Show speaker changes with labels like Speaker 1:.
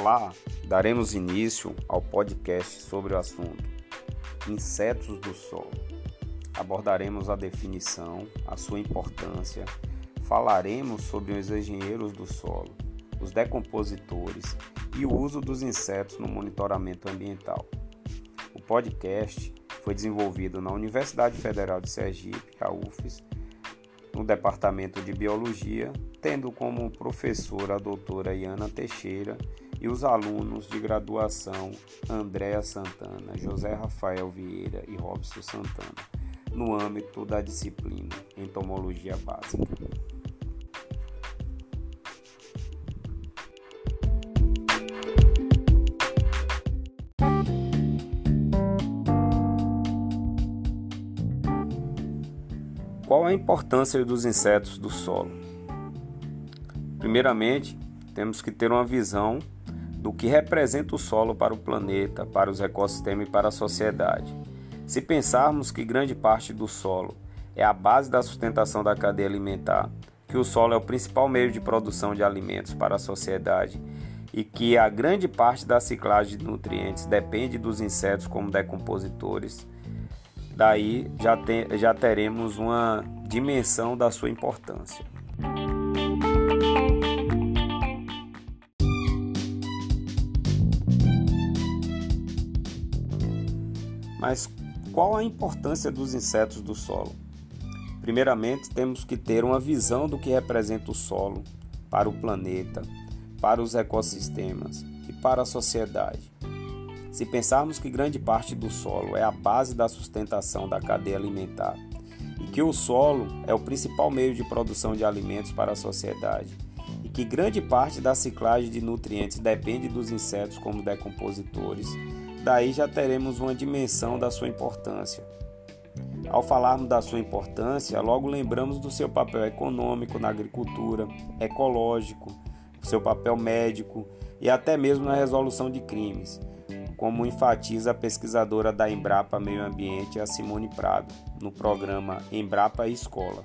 Speaker 1: Olá, daremos início ao podcast sobre o assunto Insetos do Solo. Abordaremos a definição, a sua importância, falaremos sobre os engenheiros do solo, os decompositores e o uso dos insetos no monitoramento ambiental. O podcast foi desenvolvido na Universidade Federal de Sergipe, a UFES, no Departamento de Biologia, tendo como professora a doutora Iana Teixeira e os alunos de graduação Andréa Santana, José Rafael Vieira e Robson Santana, no âmbito da disciplina Entomologia Básica. Qual a importância dos insetos do solo? Primeiramente, temos que ter uma visão do que representa o solo para o planeta, para os ecossistemas e para a sociedade. Se pensarmos que grande parte do solo é a base da sustentação da cadeia alimentar, que o solo é o principal meio de produção de alimentos para a sociedade e que a grande parte da ciclagem de nutrientes depende dos insetos como decompositores, daí já, te, já teremos uma dimensão da sua importância. Mas qual a importância dos insetos do solo? Primeiramente, temos que ter uma visão do que representa o solo para o planeta, para os ecossistemas e para a sociedade. Se pensarmos que grande parte do solo é a base da sustentação da cadeia alimentar e que o solo é o principal meio de produção de alimentos para a sociedade e que grande parte da ciclagem de nutrientes depende dos insetos como decompositores, daí já teremos uma dimensão da sua importância. Ao falarmos da sua importância, logo lembramos do seu papel econômico na agricultura, ecológico, seu papel médico e até mesmo na resolução de crimes como enfatiza a pesquisadora da Embrapa Meio Ambiente, a Simone Prado, no programa Embrapa Escola.